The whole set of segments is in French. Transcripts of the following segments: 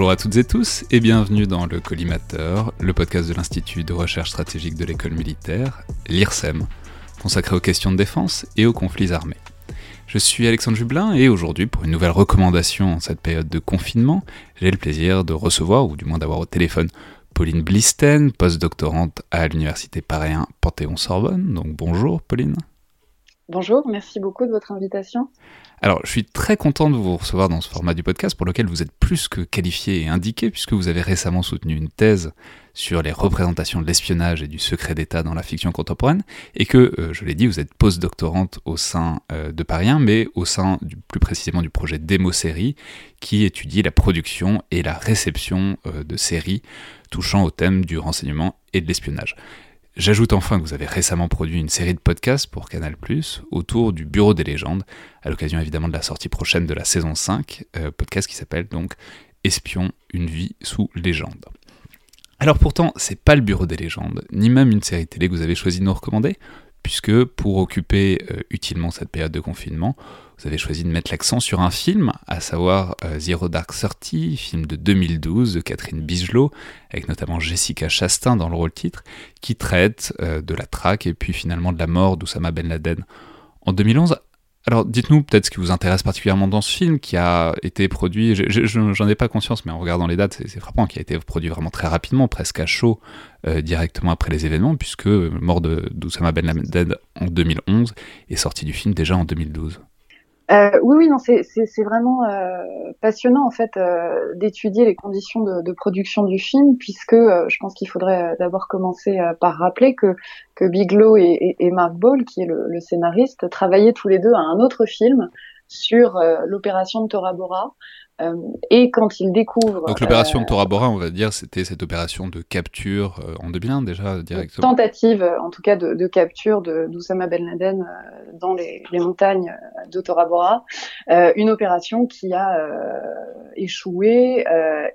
Bonjour à toutes et tous et bienvenue dans le Collimateur, le podcast de l'Institut de recherche stratégique de l'école militaire, l'IRSEM, consacré aux questions de défense et aux conflits armés. Je suis Alexandre Jublin et aujourd'hui, pour une nouvelle recommandation en cette période de confinement, j'ai le plaisir de recevoir, ou du moins d'avoir au téléphone, Pauline Blisten, postdoctorante à l'Université Paris Panthéon-Sorbonne. Donc bonjour Pauline. Bonjour, merci beaucoup de votre invitation. Alors, je suis très content de vous recevoir dans ce format du podcast pour lequel vous êtes plus que qualifié et indiqué puisque vous avez récemment soutenu une thèse sur les représentations de l'espionnage et du secret d'État dans la fiction contemporaine et que, euh, je l'ai dit, vous êtes postdoctorante au sein euh, de Paris mais au sein du, plus précisément du projet Démo Série qui étudie la production et la réception euh, de séries touchant au thème du renseignement et de l'espionnage. J'ajoute enfin que vous avez récemment produit une série de podcasts pour Canal ⁇ autour du Bureau des légendes, à l'occasion évidemment de la sortie prochaine de la saison 5, euh, podcast qui s'appelle donc Espion, une vie sous légende. Alors pourtant, c'est pas le Bureau des légendes, ni même une série télé que vous avez choisi de nous recommander, puisque pour occuper euh, utilement cette période de confinement, vous avez choisi de mettre l'accent sur un film, à savoir euh, Zero Dark Thirty, film de 2012 de Catherine Bigelow, avec notamment Jessica Chastain dans le rôle titre, qui traite euh, de la traque et puis finalement de la mort d'Oussama Ben Laden en 2011. Alors dites-nous peut-être ce qui vous intéresse particulièrement dans ce film qui a été produit, j'en ai pas conscience mais en regardant les dates c'est frappant, qui a été produit vraiment très rapidement, presque à chaud, euh, directement après les événements puisque mort d'Oussama Ben Laden en 2011 est sorti du film déjà en 2012. Euh, oui, oui, non, c'est vraiment euh, passionnant en fait euh, d'étudier les conditions de, production du film, puisque je pense qu'il faudrait d'abord commencer par rappeler que, que Bigelow et, et, et, Mark Ball, qui est le, le, scénariste, travaillaient tous les deux à un autre film sur l'opération de Tora Bora, euh, et quand il découvre... Donc l'opération de euh, Tora Bora, on va dire, c'était cette opération de capture euh, en 2001 déjà directement. Tentative, en tout cas, de, de capture d'Oussama Ben Laden dans les, les, montagnes de Tora Bora. une opération qui a échoué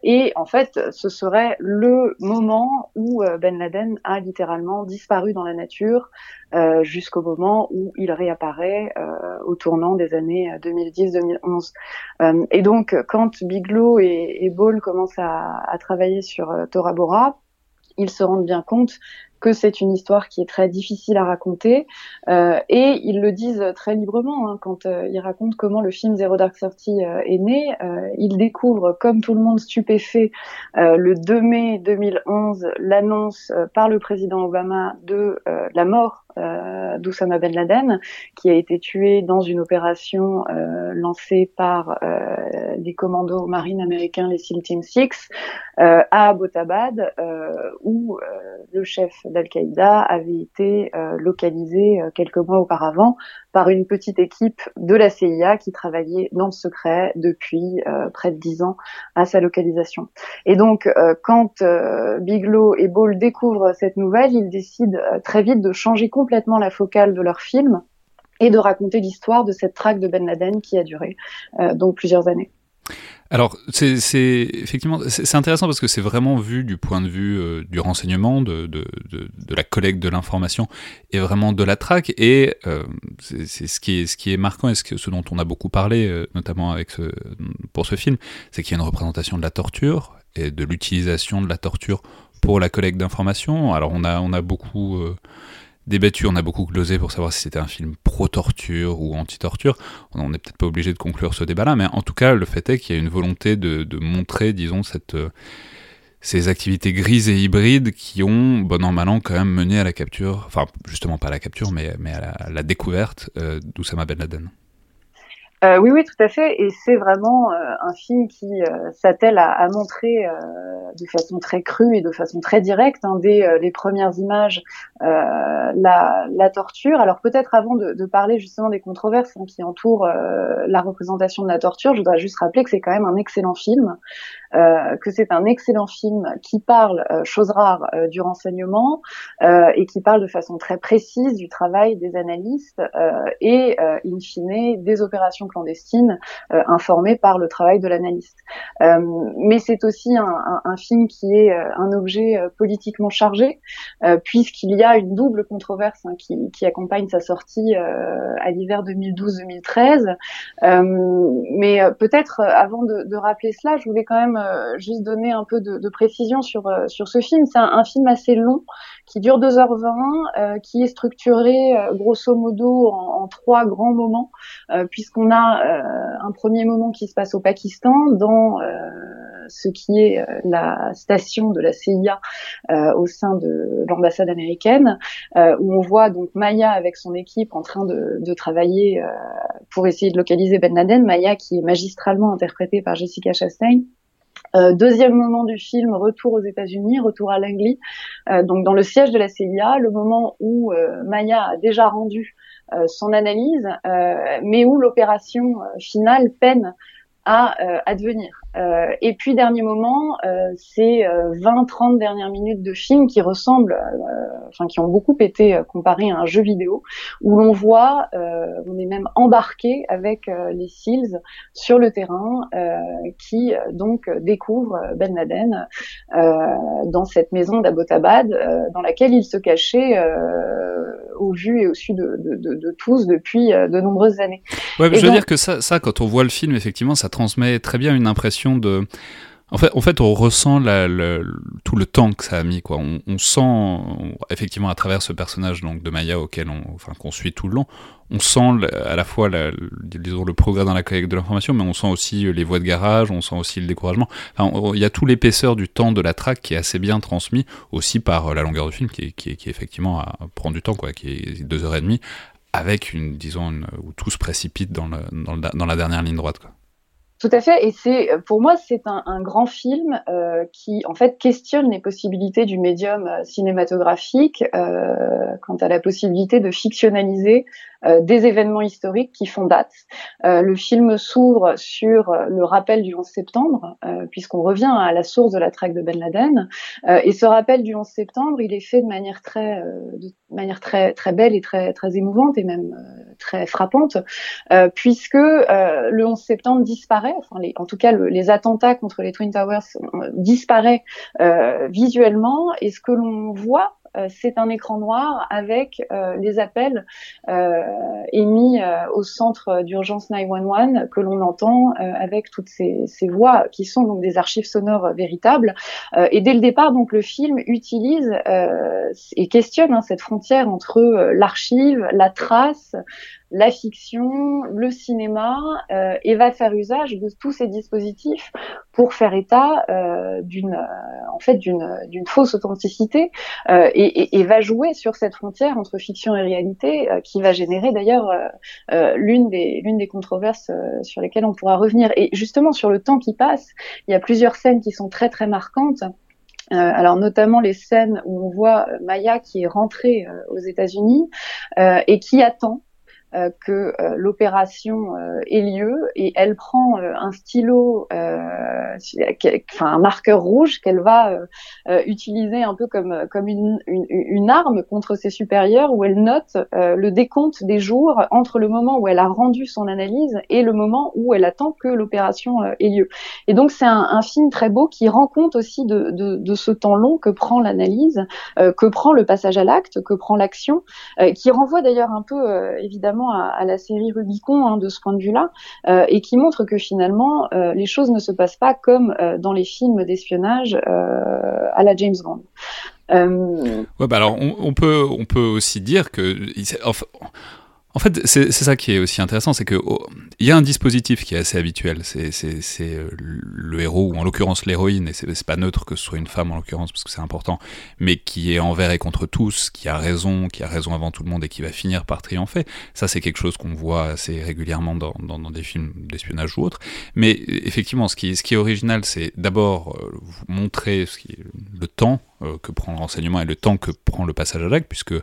et en fait, ce serait le moment où Ben Laden a littéralement disparu dans la nature euh, jusqu'au moment où il réapparaît euh, au tournant des années 2010-2011. Euh, et donc, quand Bigelow et, et Ball commencent à, à travailler sur Tora Bora, ils se rendent bien compte que c'est une histoire qui est très difficile à raconter euh, et ils le disent très librement hein, quand euh, ils racontent comment le film Zero Dark Thirty euh, est né. Euh, ils découvrent, comme tout le monde stupéfait, euh, le 2 mai 2011 l'annonce par le président Obama de la mort euh, d'Oussama Ben Laden, qui a été tué dans une opération euh, lancée par euh, les commandos marines américains, les SEAL Team 6, euh, à Abbottabad, euh, où le chef d'Al-Qaïda avait été localisé quelques mois auparavant par une petite équipe de la CIA qui travaillait dans le secret depuis près de dix ans à sa localisation. Et donc, quand Bigelow et Ball découvrent cette nouvelle, ils décident très vite de changer complètement complètement la focale de leur film et de raconter l'histoire de cette traque de Ben Laden qui a duré euh, donc plusieurs années. Alors, c'est effectivement c'est intéressant parce que c'est vraiment vu du point de vue euh, du renseignement, de, de, de, la collecte de l'information et vraiment de la traque. Et euh, c'est ce qui est ce qui est marquant et ce, que, ce dont on a beaucoup parlé, notamment avec ce, pour ce film, c'est qu'il y a une représentation de la torture et de l'utilisation de la torture pour la collecte d'informations. Alors, on a on a beaucoup débattu, on a beaucoup glosé pour savoir si c'était un film pro-torture ou anti-torture. On n'est peut-être pas obligé de conclure ce débat-là, mais en tout cas, le fait est qu'il y a une volonté de, montrer, disons, cette, ces activités grises et hybrides qui ont, bon an, mal an, quand même mené à la capture, enfin, justement pas à la capture, mais, mais à, la, découverte euh, d'Oussama Ben Laden. Euh, oui, oui, tout à fait. Et c'est vraiment euh, un film qui euh, s'attelle à, montrer de façon très crue et de façon très directe, hein, dès les premières images, la, la, torture. Alors peut-être avant de, de, parler justement des controverses hein, qui entourent la représentation de la torture, je voudrais juste rappeler que c'est quand même un excellent film. Euh, que c'est un excellent film qui parle, euh, chose rare, euh, du renseignement et qui parle de façon très précise du travail des analystes et, in fine, des opérations clandestines informées par le travail de l'analyste. mais c'est aussi un, un, un, film qui est un objet politiquement chargé, puisqu'il y a une double controverse hein, qui, qui, accompagne sa sortie à l'hiver 2012-2013. mais peut-être, avant de, de rappeler cela, je voulais quand même euh, juste donner un peu de, précision sur, euh, sur ce film. C'est un, film assez long qui dure 2h20, euh, qui est structuré grosso modo en, en, trois grands moments, puisqu'on a un premier moment qui se passe au Pakistan, dans ce qui est la station de la CIA au sein de l'ambassade américaine, où on voit donc Maya avec son équipe en train de, de travailler pour essayer de localiser Ben Laden. Maya qui est magistralement interprétée par Jessica Chastain. Euh, deuxième moment du film, retour aux États-Unis, retour à Langley, euh, donc dans le siège de la CIA, le moment où euh, Maya a déjà rendu son analyse, mais où l'opération finale peine à advenir. Euh, et puis dernier moment, euh, c'est 20-30 euh, dernières minutes de film qui ressemblent, enfin qui ont beaucoup été comparés à un jeu vidéo, où l'on voit, on est même embarqué avec les SEALs sur le terrain, qui donc découvrent Ben Laden dans cette maison d'Abbottabad, dans laquelle il se cachait au vu et au su de, de, de, de tous depuis de nombreuses années. Ouais, je veux dire que ça, ça, quand on voit le film, effectivement, ça transmet très bien une impression de en fait, on ressent tout le temps que ça a mis. On, sent, effectivement, à travers ce personnage de Maya auquel on, qu'on suit tout le long, on sent à la fois le progrès dans la collecte de l'information, mais on sent aussi les voies de garage, on sent aussi le découragement. il y a tout l'épaisseur du temps de la traque qui est assez bien transmis, aussi par la longueur du film, qui, qui, effectivement prend du temps, qui est deux heures et demie, avec où tout se précipite dans, la dernière ligne droite. Tout à fait, et c'est pour moi c'est un, un, grand film euh, qui en fait questionne les possibilités du médium euh, cinématographique euh, quant à la possibilité de fictionnaliser euh, des événements historiques qui font date. Euh, le film s'ouvre sur le rappel du 11 septembre, puisqu'on revient à la source de la traque de Ben Laden, et ce rappel du 11 septembre, il est fait de manière très, de manière très très belle et très très émouvante et même très frappante, puisque le 11 septembre disparaît enfin en tout cas les attentats contre les Twin Towers euh, disparaît euh, visuellement. Et ce que l'on voit euh, c'est un écran noir avec les appels émis au centre d'urgence 911 que l'on entend avec toutes ces, voix qui sont donc des archives sonores véritables. et dès le départ, donc le film utilise et questionne hein, cette frontière entre l'archive, la trace, la fiction, le cinéma, euh, et va faire usage de tous ces dispositifs pour faire état euh, d'une, euh, en fait, d'une, fausse authenticité, et, va jouer sur cette frontière entre fiction et réalité, qui va générer d'ailleurs l'une des, controverses sur lesquelles on pourra revenir. Et justement sur le temps qui passe, il y a plusieurs scènes qui sont très très marquantes. Alors notamment les scènes où on voit Maya qui est rentrée aux États-Unis et qui attend que euh, l'opération euh, ait lieu et elle prend un stylo, enfin un marqueur rouge qu'elle va utiliser un peu comme comme une, une, une, arme contre ses supérieurs où elle note le décompte des jours entre le moment où elle a rendu son analyse et le moment où elle attend que l'opération ait lieu. Et donc c'est un, un, film très beau qui rend compte aussi de, de, de ce temps long que prend l'analyse, que prend le passage à l'acte, que prend l'action, qui renvoie d'ailleurs un peu évidemment à, la série Rubicon hein, de ce point de vue-là, euh, et qui montre que finalement euh, les choses ne se passent pas comme euh, dans les films d'espionnage à la James Bond. Ouais, bah alors on, peut, on peut aussi dire que. En fait, c'est ça qui est aussi intéressant, c'est qu'il oh, y a un dispositif qui est assez habituel. C'est euh, le héros, ou en l'occurrence l'héroïne, et c'est pas neutre que ce soit une femme en l'occurrence, parce que c'est important, mais qui est envers et contre tous, qui a raison, qui a raison avant tout le monde et qui va finir par triompher. Ça, c'est quelque chose qu'on voit assez régulièrement dans, dans, dans des films d'espionnage ou autres. Mais effectivement, ce qui, ce qui est original, c'est d'abord euh, montrer ce qui le temps euh, que prend le renseignement et le temps que prend le passage à l'acte, puisque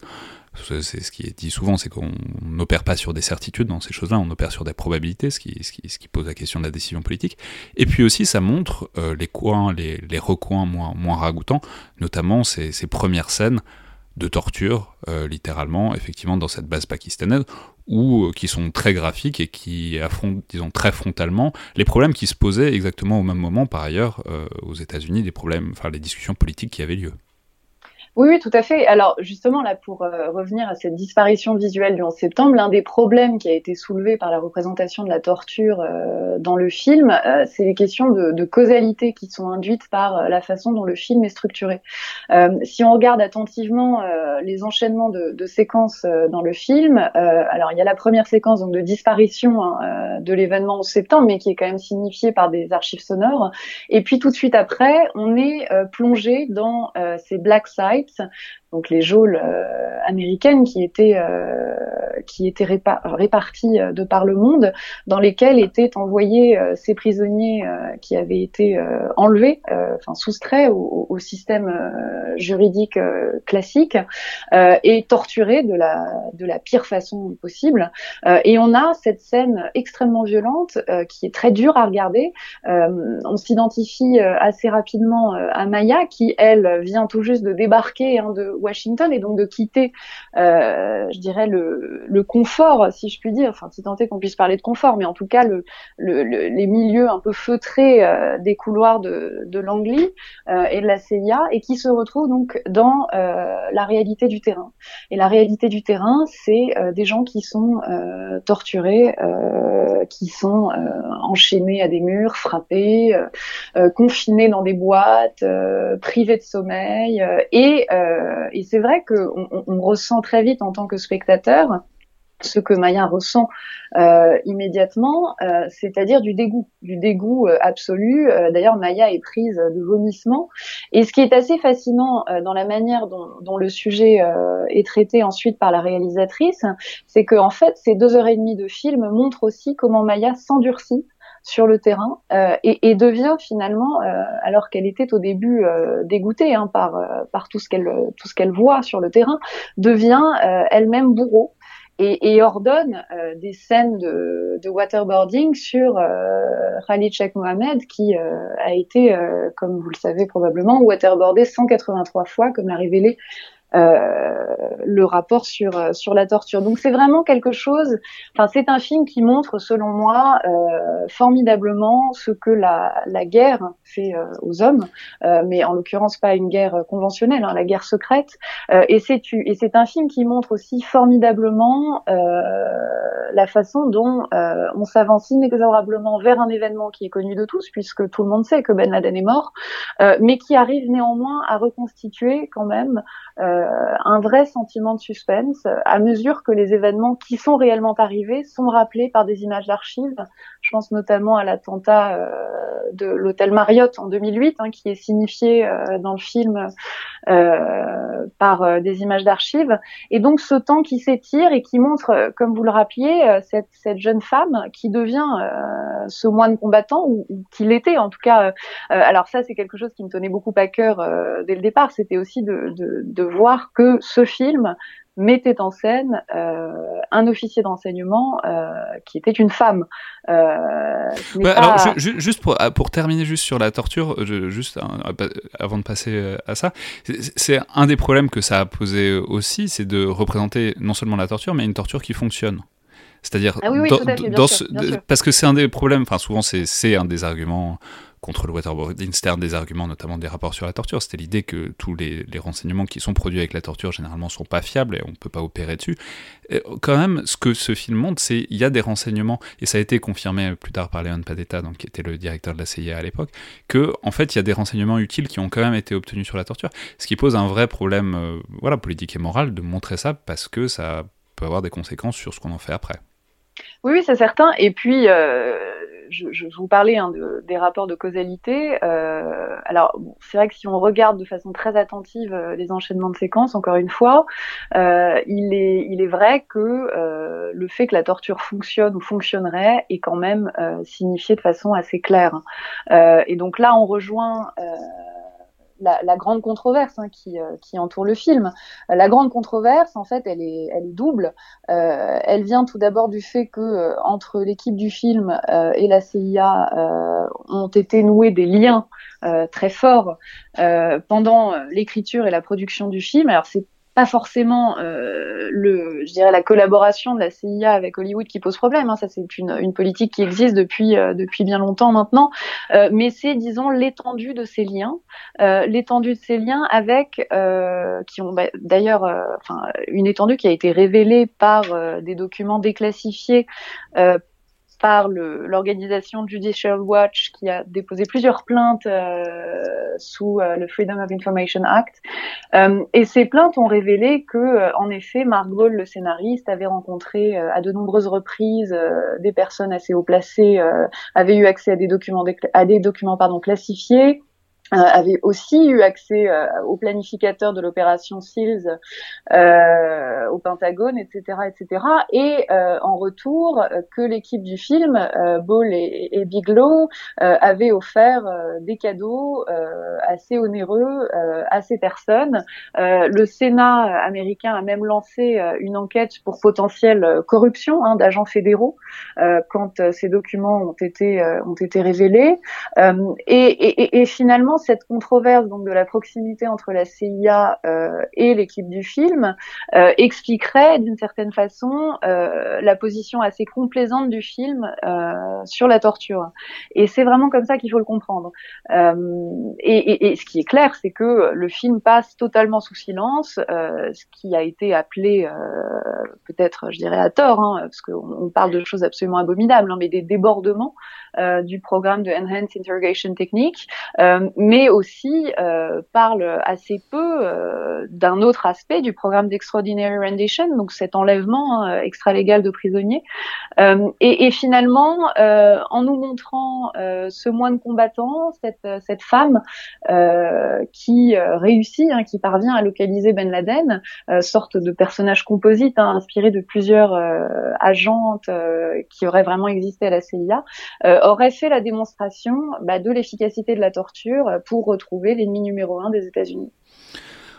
c'est ce qui est dit souvent, c'est qu'on n'opère pas sur des certitudes dans ces choses-là, on opère sur des probabilités, ce qui, pose la question de la décision politique. Et puis aussi, ça montre euh, les coins, les, les recoins moins, moins ragoûtants, notamment ces, premières scènes de torture, euh, littéralement, effectivement, dans cette base pakistanaise, ou euh, qui sont très graphiques et qui affrontent, disons, très frontalement les problèmes qui se posaient exactement au même moment, par ailleurs, aux États-Unis, des problèmes, enfin, les discussions politiques qui avaient lieu. Oui, tout à fait. Alors justement, là, pour euh, revenir à cette disparition visuelle du 11 septembre, l'un des problèmes qui a été soulevé par la représentation de la torture euh, dans le film, euh, c'est les questions de, causalité qui sont induites par la façon dont le film est structuré. si on regarde attentivement les enchaînements de, de séquences dans le film, alors il y a la première séquence donc de disparition hein, de l'événement 11 septembre, mais qui est quand même signifiée par des archives sonores. Et puis tout de suite après, on est plongé dans ces black sites donc les geôles euh, américaines qui étaient euh, qui étaient réparties euh, de par le monde, dans lesquelles étaient envoyés ces prisonniers qui avaient été enlevés, enfin soustraits au, au système juridique classique et torturés de la de la pire façon possible. et on a cette scène extrêmement violente qui est très dure à regarder. on s'identifie assez rapidement à Maya qui elle vient tout juste de hein, de Washington et donc de quitter, euh, je dirais, le, confort, si je puis dire, enfin si tant est qu'on puisse parler de confort, mais en tout cas le, le, les milieux un peu feutrés euh, des couloirs de, de euh, et de la CIA et qui se retrouve donc dans la réalité du terrain. Et la réalité du terrain, c'est des gens qui sont torturés, qui sont enchaînés à des murs, frappés, confinés dans des boîtes, privés de sommeil et euh, et c'est vrai qu'on on, ressent très vite en tant que spectateur ce que Maya ressent euh, immédiatement, euh, c'est-à-dire du dégoût, du dégoût absolu. D'ailleurs, Maya est prise de vomissement. Et ce qui est assez fascinant dans la manière dont, le sujet est traité ensuite par la réalisatrice, c'est que en fait, ces deux heures et demie de film montrent aussi comment Maya s'endurcit sur le terrain euh, et, et, devient finalement, euh, alors qu'elle était au début euh, dégoûtée hein, par, par tout ce qu'elle tout ce qu'elle voit sur le terrain, devient elle-même bourreau et, et ordonne des scènes de, de waterboarding sur Khalid Sheikh Mohamed qui a été, comme vous le savez probablement, waterboardé 183 fois, comme l'a révélé euh, le rapport sur euh, sur la torture. Donc c'est vraiment quelque chose. Enfin, c'est un film qui montre, selon moi, euh, formidablement ce que la, la guerre fait aux hommes, mais en l'occurrence pas une guerre conventionnelle, hein, la guerre secrète. et c'est et c'est un film qui montre aussi formidablement la façon dont on s'avance inexorablement vers un événement qui est connu de tous, puisque tout le monde sait que Ben Laden est mort, mais qui arrive néanmoins à reconstituer quand même euh, un vrai sentiment de suspense à mesure que les événements qui sont réellement arrivés sont rappelés par des images d'archives. Je pense notamment à l'attentat euh, de l'hôtel Marriott en 2008, hein, qui est signifié euh, dans le film par des images d'archives. Et donc ce temps qui s'étire et qui montre, comme vous le rappeliez, cette, jeune femme qui devient ce moine combattant, ou, ou qui l'était en tout cas. alors ça, c'est quelque chose qui me tenait beaucoup à cœur dès le départ. C'était aussi de voir que ce film mettait en scène euh, un officier d'enseignement euh, qui était une femme. Euh, alors, juste pour, pour, terminer juste sur la torture, juste avant de passer à ça, c'est un des problèmes que ça a posé aussi, c'est de représenter non seulement la torture, mais une torture qui fonctionne. C'est-à-dire, ah parce que c'est un des problèmes, enfin souvent c'est un des arguments contre le waterboarding, c'était un des arguments notamment des rapports sur la torture, c'était l'idée que tous les, renseignements qui sont produits avec la torture généralement sont pas fiables et on ne peut pas opérer dessus. quand même, ce que ce film montre, c'est il y a des renseignements, et ça a été confirmé plus tard par Léon Padetta, donc, qui était le directeur de la CIA à l'époque, que en fait il y a des renseignements utiles qui ont quand même été obtenus sur la torture, ce qui pose un vrai problème euh, voilà, politique et moral de montrer ça parce que ça peut avoir des conséquences sur ce qu'on en fait après. Oui, oui c'est certain. Et puis, euh, je, je, vous parlais hein, de, des rapports de causalité. Euh, alors, c'est vrai que si on regarde de façon très attentive euh, les enchaînements de séquences, encore une fois, euh, il, est, il est vrai que euh, le fait que la torture fonctionne ou fonctionnerait est quand même signifié de façon assez claire. et donc là, on rejoint la, grande controverse hein, qui, euh, qui, entoure le film. La grande controverse, en fait, elle est, double. Euh, elle vient tout d'abord du fait que euh, entre l'équipe du film et la CIA ont été noués des liens très forts pendant l'écriture et la production du film. Alors c'est pas forcément euh, le, je dirais la collaboration de la CIA avec Hollywood qui pose problème. Hein. Ça, c'est une, une, politique qui existe depuis euh, depuis bien longtemps maintenant. Euh, mais c'est, disons, l'étendue de ces liens, euh, l'étendue de ces liens avec euh, qui ont bah, d'ailleurs, enfin, une étendue qui a été révélée par des documents déclassifiés par l'organisation Judicial Watch qui a déposé plusieurs plaintes euh, sous euh, le Freedom of Information Act. Euh, et ces plaintes ont révélé que, en effet, Mark Gall, le scénariste, avait rencontré à de nombreuses reprises des personnes assez haut placées, avait eu accès à des documents, à des documents pardon, classifiés, euh, avait aussi eu accès euh, au planificateur de l'opération SEALS euh, au Pentagone, etc., etc. Et en retour, que l'équipe du film, Ball et, et Bigelow, avaient offert des cadeaux assez onéreux à ces personnes. le Sénat américain a même lancé une enquête pour potentielle corruption hein, d'agents fédéraux quand ces documents ont été ont été révélés. Et, et, et finalement cette controverse donc de la proximité entre la CIA euh, et l'équipe du film euh, expliquerait d'une certaine façon euh, la position assez complaisante du film sur la torture. Et c'est vraiment comme ça qu'il faut le comprendre. Et, ce qui est clair, c'est que le film passe totalement sous silence, ce qui a été appelé peut-être, je dirais à tort, hein, parce qu'on parle de choses absolument abominables, hein, mais des débordements du programme de Enhanced Interrogation Technique, mais aussi euh, parle assez peu euh, d'un autre aspect du programme d'extraordinary rendition, donc cet enlèvement hein, extra-légal de prisonniers. Euh, et, et, finalement, euh, en nous montrant euh, ce moine combattant, cette, cette femme qui réussit, hein, qui parvient à localiser Ben Laden, sorte de personnage composite hein, inspiré de plusieurs agentes qui auraient vraiment existé à la CIA, aurait fait la démonstration bah, de l'efficacité de la torture pour retrouver l'ennemi numéro un des États-Unis.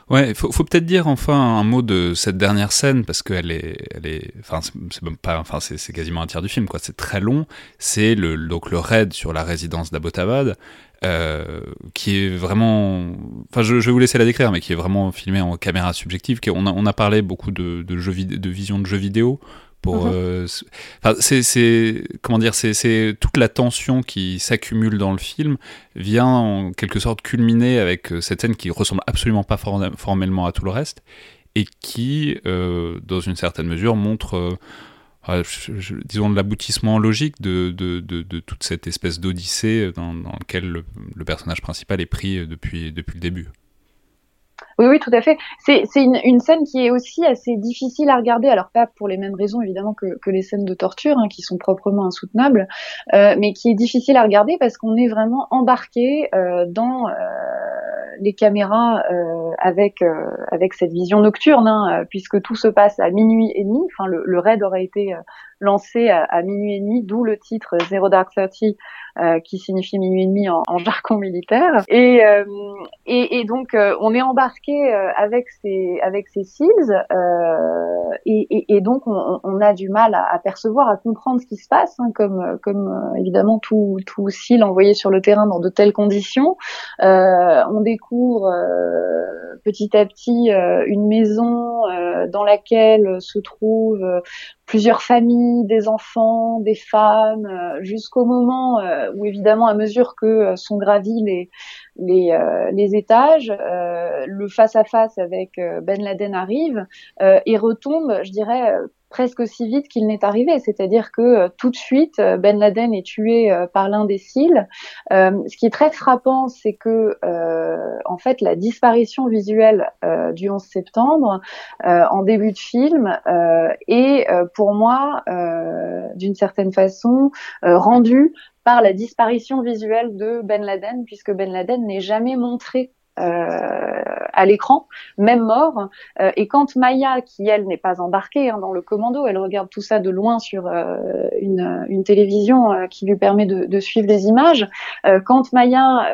Ouais, il faut, peut-être dire enfin un mot de cette dernière scène parce qu'elle est, elle est, enfin c'est pas, enfin c'est quasiment un tiers du film quoi. C'est très long. C'est le donc le raid sur la résidence d'Abbottabad euh, qui est vraiment, enfin je, vais vous laisser la décrire, mais qui est vraiment filmé en caméra subjective. On a, on a parlé beaucoup de, de, de vision de jeux vidéo pour, mhm. euh, c'est, comment dire, c'est toute la tension qui s'accumule dans le film vient en quelque sorte culminer avec euh, cette scène qui ressemble absolument pas formellement à tout le reste et qui, euh, dans une certaine mesure, montre disons l'aboutissement logique de, de, de, toute cette espèce d'odyssée dans, dans laquelle le, le, personnage principal est pris depuis, depuis le début. Oui, oui, tout à fait. C'est une, scène qui est aussi assez difficile à regarder, alors pas pour les mêmes raisons évidemment que, les scènes de torture, hein, qui sont proprement insoutenables, euh, mais qui est difficile à regarder parce qu'on est vraiment embarqué euh, dans euh, les caméras avec cette vision nocturne, hein, puisque tout se passe à minuit et demi. Enfin, le raid aurait été lancé à, à, minuit et demi, d'où le titre Zero Dark Thirty, euh, qui signifie minuit et demi en, en jargon militaire. Et, euh, et, et, donc euh, on est embarqué avec ces avec ces seals, et, et, donc on, on, a du mal à, à, percevoir, à comprendre ce qui se passe, hein, comme comme évidemment tout tout seal envoyé sur le terrain dans de telles conditions. on découvre petit à petit une maison dans laquelle se trouvent plusieurs familles, des enfants, des femmes, jusqu'au moment où évidemment à mesure que sont gravis les les, les étages, le face à face avec Ben Laden arrive et retombe, je dirais presque aussi vite qu'il n'est arrivé, c'est-à-dire que euh, tout de suite euh, Ben Laden est tué euh, par l'un des cils. ce qui est très frappant, c'est que en fait la disparition visuelle du 11 septembre en début de film est pour moi d'une certaine façon rendue par la disparition visuelle de Ben Laden, puisque Ben Laden n'est jamais montré à l'écran, même mort. Euh, et quand Maya, qui elle n'est pas embarquée hein, dans le commando, elle regarde tout ça de loin sur euh, une, une, télévision qui lui permet de, de suivre les images. quand Maya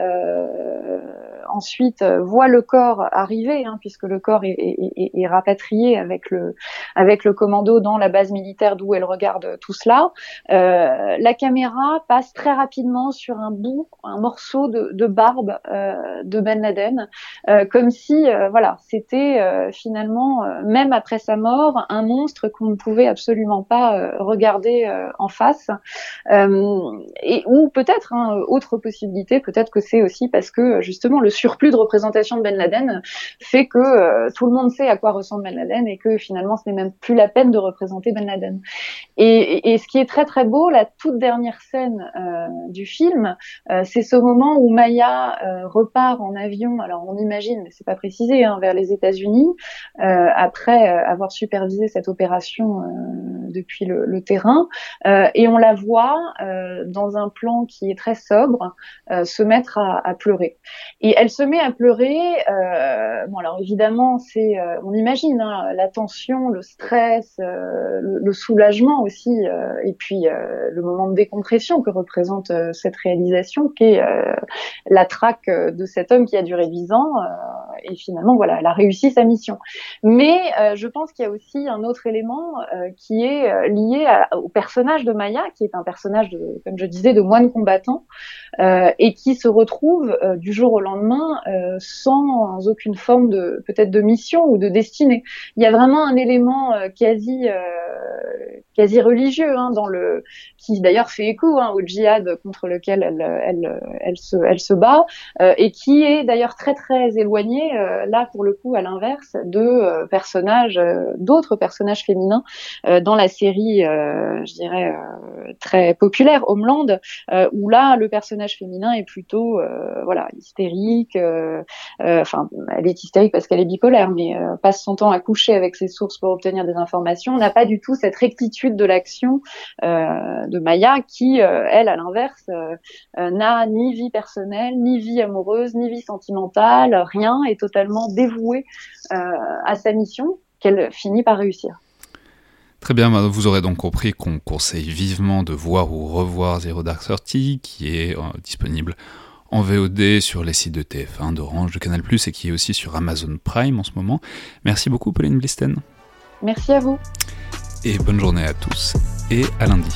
ensuite euh, voit le corps arriver, hein, puisque le corps est, est, est, rapatrié avec le, avec le commando dans la base militaire d'où elle regarde tout cela. Euh, la caméra passe très rapidement sur un bout, un morceau de, de barbe euh, de Ben Laden, euh, comme si euh, voilà, c'était finalement, même après sa mort, un monstre qu'on ne pouvait absolument pas regarder en face. et ou peut-être, hein, autre possibilité, peut-être que c'est aussi parce que justement le surplus de représentation de Ben Laden fait que euh, tout le monde sait à quoi ressemble Ben Laden et que finalement ce n'est même plus la peine de représenter Ben Laden. Et, ce qui est très très beau, la toute dernière scène euh, du film, euh, c'est ce moment où Maya repart en avion. Alors on imagine, mais c'est pas précisé, hein, vers les États-Unis après avoir supervisé cette opération depuis le, le terrain, et on la voit dans un plan qui est très sobre se mettre à, à pleurer. Et elle se met à pleurer. Euh, bon, alors évidemment, c'est, euh, on imagine hein, la tension, le stress, euh, le, soulagement aussi, et puis le moment de décompression que représente cette réalisation, qui est la traque de cet homme qui a duré dix ans. et finalement, voilà, elle a réussi sa mission. Mais je pense qu'il y a aussi un autre élément qui est lié au personnage de Maya, qui est un personnage, de, comme je disais, de moine combattant, et qui se retrouve du jour au lendemain euh, sans aucune forme de peut-être de mission ou de destinée. Il y a vraiment un élément euh, quasi euh, quasi religieux hein, dans le qui d'ailleurs fait écho hein, au djihad contre lequel elle elle elle se elle se bat et qui est d'ailleurs très très éloigné là pour le coup à l'inverse de personnages d'autres personnages féminins dans la série je dirais très populaire Homeland où là le personnage féminin est plutôt voilà hystérique euh, euh, enfin, elle est hystérique parce qu'elle est bipolaire, mais euh, passe son temps à coucher avec ses sources pour obtenir des informations, n'a pas du tout cette rectitude de l'action de Maya qui, elle, à l'inverse, n'a ni vie personnelle, ni vie amoureuse, ni vie sentimentale, rien, est totalement dévouée à sa mission qu'elle finit par réussir. Très bien, bah, vous aurez donc compris qu'on conseille vivement de voir ou revoir Zero Dark Thirty, qui est disponible en VOD sur les sites de TF1, d'Orange, de Canal+, et qui est aussi sur Amazon Prime en ce moment. Merci beaucoup Pauline Blisten. Merci à vous. Et bonne journée à tous, et à lundi.